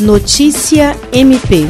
Notícia MP.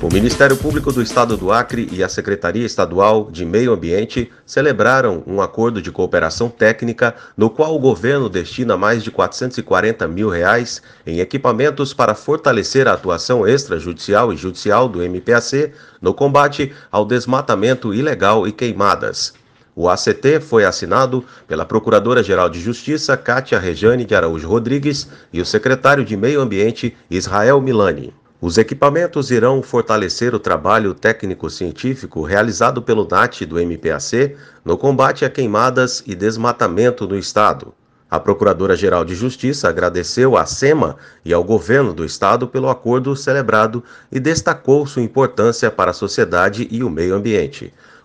O Ministério Público do Estado do Acre e a Secretaria Estadual de Meio Ambiente celebraram um acordo de cooperação técnica no qual o governo destina mais de 440 mil reais em equipamentos para fortalecer a atuação extrajudicial e judicial do MPAC no combate ao desmatamento ilegal e queimadas. O ACT foi assinado pela Procuradora-Geral de Justiça, Kátia Rejane de Araújo Rodrigues, e o secretário de Meio Ambiente, Israel Milani. Os equipamentos irão fortalecer o trabalho técnico-científico realizado pelo NAT do MPAC no combate a queimadas e desmatamento no Estado. A Procuradora-Geral de Justiça agradeceu à SEMA e ao governo do Estado pelo acordo celebrado e destacou sua importância para a sociedade e o meio ambiente.